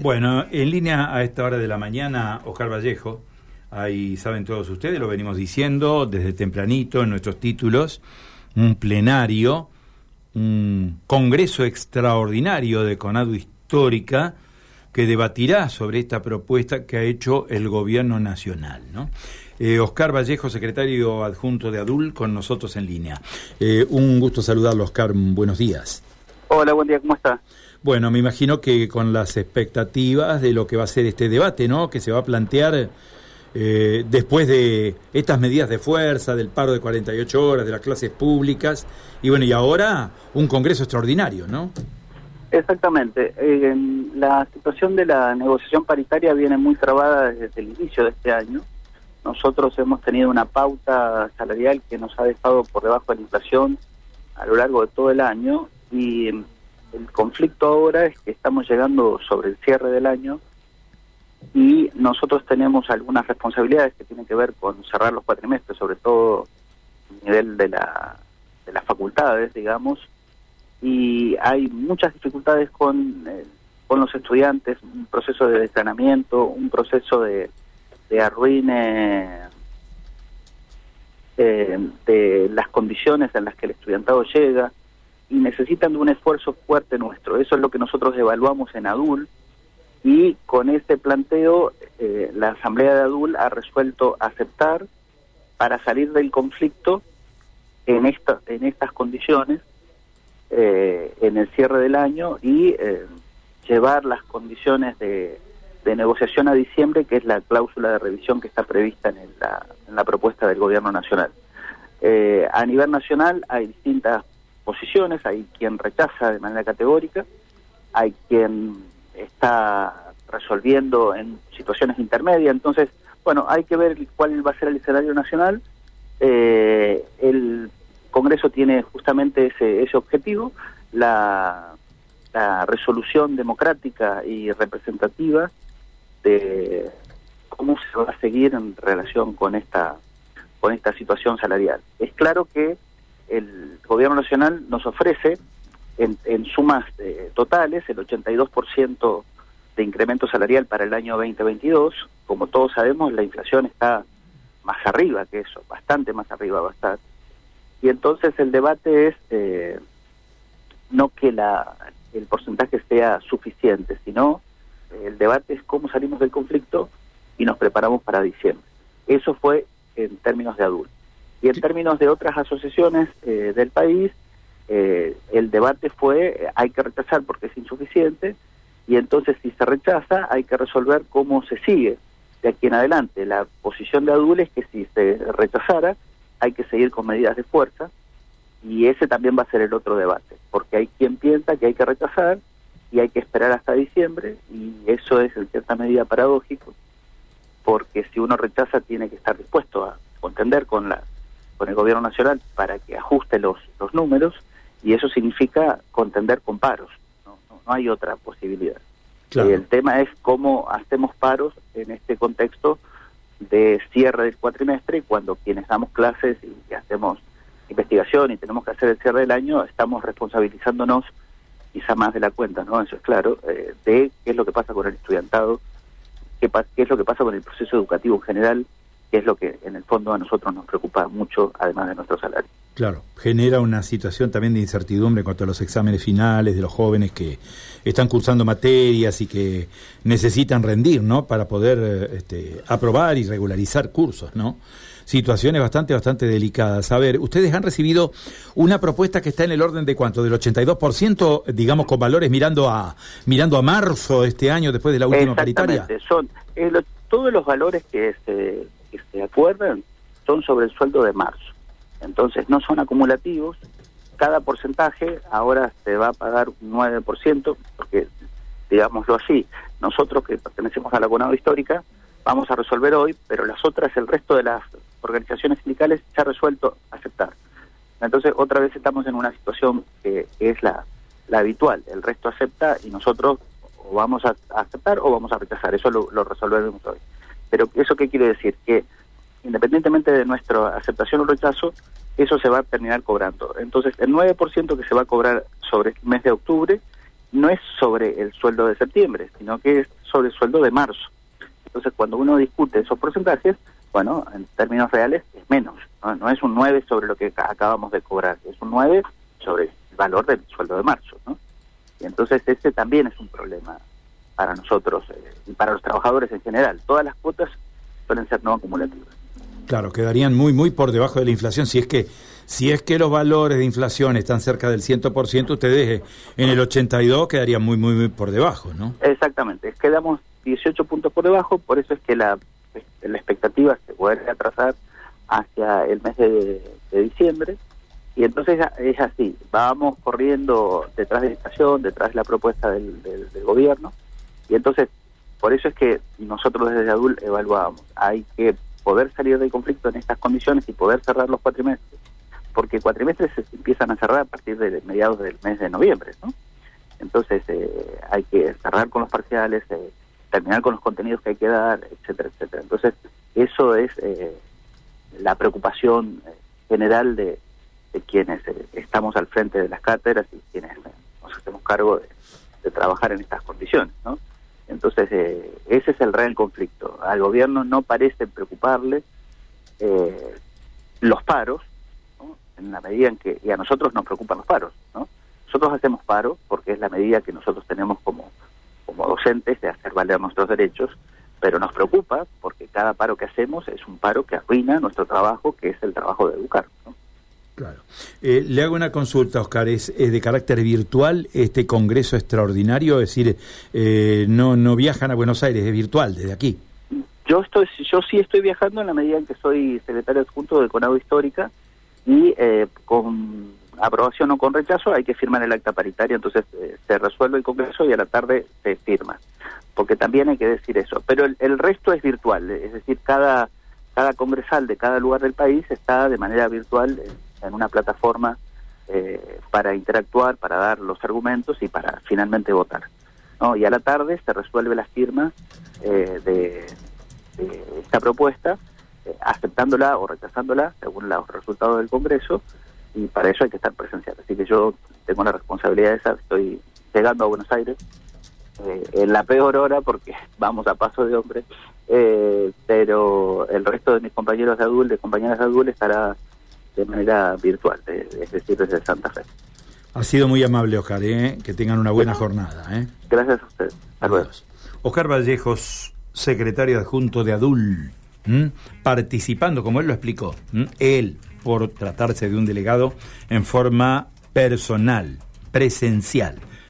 Bueno, en línea a esta hora de la mañana, Oscar Vallejo, ahí saben todos ustedes, lo venimos diciendo desde tempranito en nuestros títulos, un plenario, un congreso extraordinario de Conado Histórica que debatirá sobre esta propuesta que ha hecho el gobierno nacional. ¿no? Eh, Oscar Vallejo, secretario adjunto de ADUL, con nosotros en línea. Eh, un gusto saludarlo, Oscar, buenos días. Hola, buen día, ¿cómo está? Bueno, me imagino que con las expectativas de lo que va a ser este debate, ¿no? Que se va a plantear eh, después de estas medidas de fuerza, del paro de 48 horas, de las clases públicas, y bueno, y ahora un Congreso extraordinario, ¿no? Exactamente. Eh, la situación de la negociación paritaria viene muy trabada desde el inicio de este año. Nosotros hemos tenido una pauta salarial que nos ha dejado por debajo de la inflación a lo largo de todo el año y el conflicto ahora es que estamos llegando sobre el cierre del año y nosotros tenemos algunas responsabilidades que tienen que ver con cerrar los cuatrimestres, sobre todo a nivel de, la, de las facultades, digamos, y hay muchas dificultades con, eh, con los estudiantes, un proceso de desgranamiento, un proceso de, de arruine eh, de las condiciones en las que el estudiantado llega, y necesitan de un esfuerzo fuerte nuestro. Eso es lo que nosotros evaluamos en ADUL y con este planteo eh, la Asamblea de ADUL ha resuelto aceptar para salir del conflicto en, esta, en estas condiciones eh, en el cierre del año y eh, llevar las condiciones de, de, negociación a diciembre, que es la cláusula de revisión que está prevista en la, en la propuesta del Gobierno Nacional. a nivel nacional hay distintas posiciones, hay quien rechaza de manera categórica, hay quien está resolviendo en situaciones intermedias, entonces, bueno, hay que ver cuál va a ser el escenario nacional. Eh, el Congreso tiene justamente ese, ese objetivo, la, la resolución democrática y representativa de cómo se va a seguir en relación con esta con esta situación salarial. Es claro que el gobierno nacional nos ofrece en, sumas eh, totales el 82% de incremento salarial para el año 2022. Como todos sabemos, la inflación está más arriba que eso, bastante más arriba va a estar. Y entonces el debate es eh, no que la, el porcentaje sea suficiente, sino el debate es cómo salimos del conflicto y nos preparamos para diciembre. Eso fue en términos de adultos. Y en términos de otras asociaciones eh, del país, eh, el debate fue hay que rechazar porque es insuficiente y entonces si se rechaza hay que resolver cómo se sigue de aquí en adelante. La posición de Adul es que si se rechazara hay que seguir con medidas de fuerza y ese también va a ser el otro debate, porque hay quien piensa que hay que rechazar y hay que esperar hasta diciembre y eso es en cierta medida paradójico porque si uno rechaza tiene que estar dispuesto a contender con la con el gobierno nacional para que ajuste los, los números y eso significa contender con paros, no, no, hay otra posibilidad. el tema es cómo hacemos paros en este contexto de cierre del cuatrimestre cuando quienes damos clases y hacemos investigación y tenemos que hacer el cierre del año, estamos responsabilizándonos quizá más de la cuenta, ¿no? Eso es claro, eh, de qué es lo que pasa con el estudiantado, qué, qué es lo que pasa con el proceso educativo en general, que es lo que en el fondo a nosotros nos preocupa mucho, además de nuestro salario. Claro, genera una situación también de incertidumbre en cuanto a los exámenes finales de los jóvenes que están cursando materias y que necesitan rendir, ¿no? Para poder este, aprobar y regularizar cursos, ¿no? Situaciones bastante, bastante delicadas. A ver, ustedes han recibido una propuesta que está en el orden de cuánto, del 82%, digamos, con valores mirando a mirando a marzo de este año, después de la última paritaria. Son eh, todos los valores que se que se acuerdan son sobre el sueldo de marzo. Entonces no son acumulativos, cada porcentaje ahora se va a pagar un 9%, porque digámoslo así, nosotros que pertenecemos a la abonado histórica vamos a resolver hoy, pero las otras, el resto de las organizaciones sindicales se ha resuelto aceptar. Entonces otra vez estamos en una situación que, es la, la habitual, el resto acepta y nosotros o vamos a aceptar o vamos a rechazar, eso lo, lo resolvemos hoy. Pero ¿eso qué quiere decir? Que independientemente de nuestra aceptación o rechazo, eso se va a terminar cobrando. Entonces, el 9% que se va a cobrar sobre el mes de octubre no es sobre el sueldo de septiembre, sino que es sobre el sueldo de marzo. Entonces, cuando uno discute esos porcentajes, bueno, en términos reales es menos, no, es un 9 sobre lo que acabamos de cobrar, es un 9 sobre el valor del sueldo de marzo, ¿no? Entonces ese también es un problema para nosotros eh, y para los trabajadores en general. Todas las cuotas suelen ser no acumulativas. Claro, quedarían muy, muy por debajo de la inflación. Si es que, si es que los valores de inflación están cerca del 100%, ustedes en el 82 quedarían muy, muy, muy por debajo, ¿no? Exactamente. Quedamos 18 puntos por debajo, por eso es que la, la expectativa se puede atrasar hacia el mes de, diciembre. Y entonces es así, vamos corriendo detrás de la inflación, detrás de la propuesta del, del gobierno. Y entonces, por eso es que nosotros desde ADUL evaluamos, hay que poder salir del conflicto en estas condiciones y poder cerrar los cuatrimestres, porque cuatrimestres se empiezan a cerrar a partir de mediados del mes de noviembre, ¿no? Entonces eh, hay que cerrar con los parciales, eh, terminar con los contenidos que hay que dar, etcétera, etcétera. Entonces eso es eh, la preocupación general de, quienes estamos al frente de las cátedras y quienes nos hacemos cargo de, de trabajar en estas condiciones, ¿no? Entonces, eh, ese es el real conflicto. Al gobierno no parece preocuparle eh, los paros, en la medida en que, y a nosotros nos preocupan los paros, ¿no? Nosotros hacemos paro porque es la medida que nosotros tenemos como, como docentes de hacer valer nuestros derechos, pero nos preocupa porque cada paro que hacemos es un paro que arruina nuestro trabajo, que es el trabajo de educar. Claro. Eh, le hago una consulta, Oscar. ¿Es, de carácter virtual este congreso extraordinario? Es decir, eh, no, no viajan a Buenos Aires, es virtual desde aquí. Yo, estoy, yo sí estoy viajando en la medida en que soy secretario adjunto de Conado Histórica y eh, con aprobación o con rechazo hay que firmar el acta paritaria, entonces se resuelve el congreso y a la tarde se firma. Porque también hay que decir eso. Pero el, el resto es virtual, es decir, cada, cada congresal de cada lugar del país está de manera virtual en una plataforma eh, para interactuar, para dar los argumentos y para finalmente votar. ¿no? Y a la tarde se resuelve la firma eh, de, esta propuesta, eh, aceptándola o rechazándola según los resultados del Congreso, y para eso hay que estar presencial. Así que yo tengo la responsabilidad de esa, estoy llegando a Buenos Aires en la peor hora porque vamos a paso de hombre, pero el resto de mis compañeros de ADUL, de compañeras de ADUL, estará de manera virtual, es decir, desde Santa Fe. Ha sido muy amable, Oscar, ¿eh? que tengan una buena jornada. ¿eh? Gracias a ustedes. Adiós. Oscar Vallejos, secretario adjunto de ADUL, participando, como él lo explicó, él, por tratarse de un delegado, en forma personal, presencial.